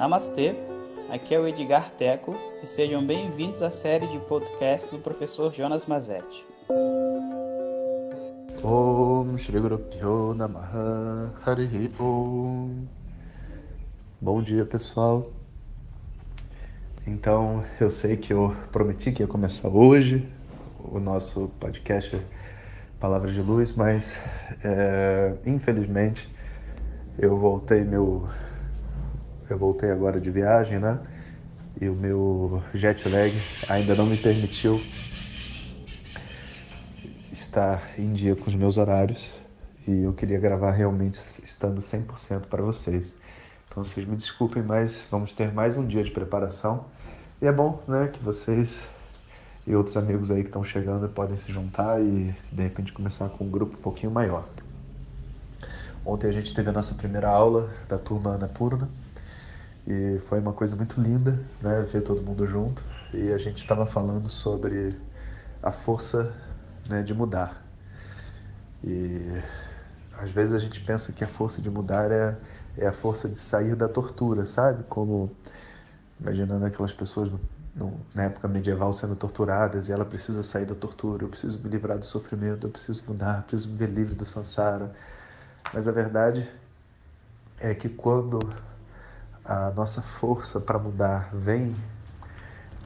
Namastê, aqui é o Edgar Teco e sejam bem-vindos à série de podcast do professor Jonas Mazetti. Om Shri Om. Bom dia pessoal. Então eu sei que eu prometi que ia começar hoje o nosso podcast Palavras de Luz, mas é, infelizmente eu voltei meu eu voltei agora de viagem, né? E o meu jet lag ainda não me permitiu estar em dia com os meus horários e eu queria gravar realmente estando 100% para vocês. Então vocês me desculpem, mas vamos ter mais um dia de preparação. E é bom, né, que vocês e outros amigos aí que estão chegando podem se juntar e de repente começar com um grupo um pouquinho maior. Ontem a gente teve a nossa primeira aula da turma Ana Purna e foi uma coisa muito linda, né, ver todo mundo junto. E a gente estava falando sobre a força né, de mudar. E às vezes a gente pensa que a força de mudar é, é a força de sair da tortura, sabe? Como imaginando aquelas pessoas no, na época medieval sendo torturadas e ela precisa sair da tortura, eu preciso me livrar do sofrimento, eu preciso mudar, eu preciso me ver livre do samsara. Mas a verdade é que quando a nossa força para mudar vem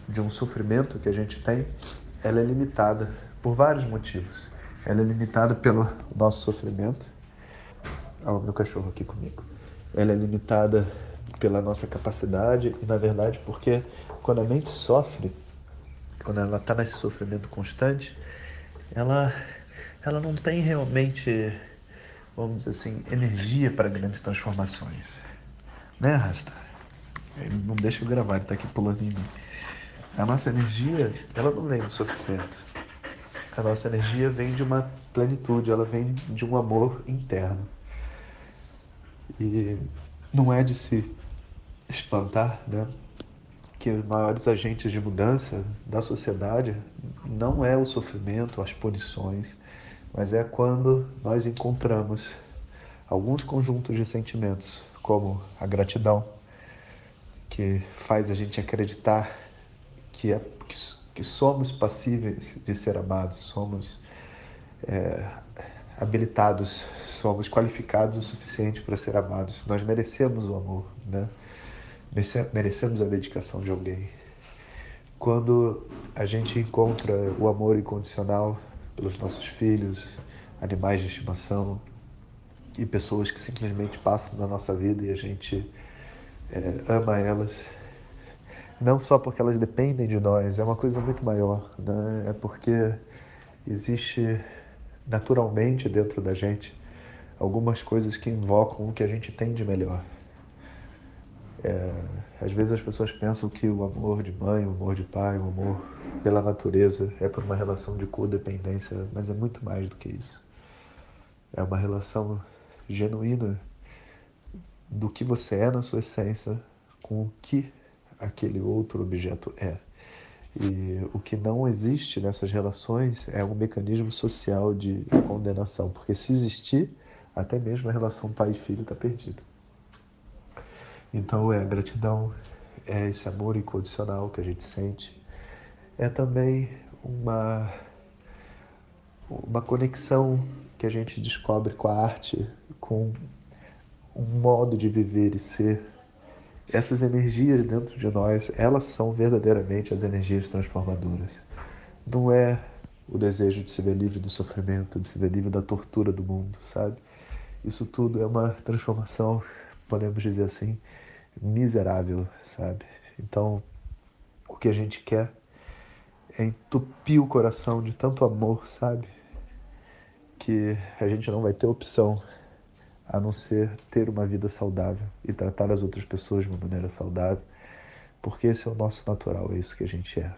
de um sofrimento que a gente tem, ela é limitada por vários motivos. Ela é limitada pelo nosso sofrimento. Olha o meu cachorro aqui comigo. Ela é limitada pela nossa capacidade e, na verdade, porque quando a mente sofre, quando ela está nesse sofrimento constante, ela, ela não tem realmente, vamos dizer assim, energia para grandes transformações. Né, Rasta? Ele não deixa eu gravar, ele tá aqui pulando em mim. A nossa energia, ela não vem do sofrimento. A nossa energia vem de uma plenitude, ela vem de um amor interno. E não é de se espantar, né? Que os maiores agentes de mudança da sociedade não é o sofrimento, as punições, mas é quando nós encontramos alguns conjuntos de sentimentos como a gratidão, que faz a gente acreditar que, é, que, que somos passíveis de ser amados, somos é, habilitados, somos qualificados o suficiente para ser amados. Nós merecemos o amor, né? merecemos a dedicação de alguém. Quando a gente encontra o amor incondicional pelos nossos filhos, animais de estimação, e pessoas que simplesmente passam na nossa vida e a gente é, ama elas. Não só porque elas dependem de nós, é uma coisa muito maior, né? é porque existe naturalmente dentro da gente algumas coisas que invocam o que a gente tem de melhor. É, às vezes as pessoas pensam que o amor de mãe, o amor de pai, o amor pela natureza é por uma relação de codependência, mas é muito mais do que isso. É uma relação genuína do que você é na sua essência com o que aquele outro objeto é. E o que não existe nessas relações é um mecanismo social de condenação, porque se existir, até mesmo a relação pai e filho está perdida. Então é a gratidão, é esse amor incondicional que a gente sente, é também uma uma conexão que a gente descobre com a arte, com um modo de viver e ser. Essas energias dentro de nós, elas são verdadeiramente as energias transformadoras. Não é o desejo de se ver livre do sofrimento, de se ver livre da tortura do mundo, sabe? Isso tudo é uma transformação, podemos dizer assim, miserável, sabe? Então, o que a gente quer é entupir o coração de tanto amor, sabe? Que a gente não vai ter opção a não ser ter uma vida saudável e tratar as outras pessoas de uma maneira saudável, porque esse é o nosso natural, é isso que a gente é.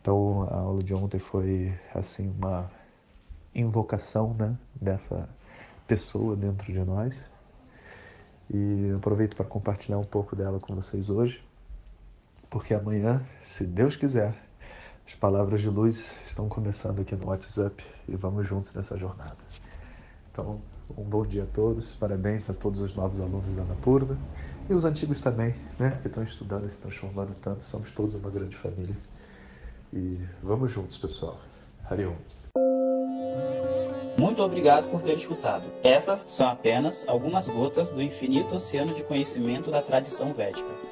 Então a aula de ontem foi assim uma invocação, né, dessa pessoa dentro de nós. E aproveito para compartilhar um pouco dela com vocês hoje, porque amanhã, se Deus quiser, as palavras de luz estão começando aqui no WhatsApp e vamos juntos nessa jornada. Então, um bom dia a todos. Parabéns a todos os novos alunos da Anapurna e os antigos também, né, que estão estudando e se transformando tanto. Somos todos uma grande família. E vamos juntos, pessoal. Hariom. Muito obrigado por ter escutado. Essas são apenas algumas gotas do infinito oceano de conhecimento da tradição védica.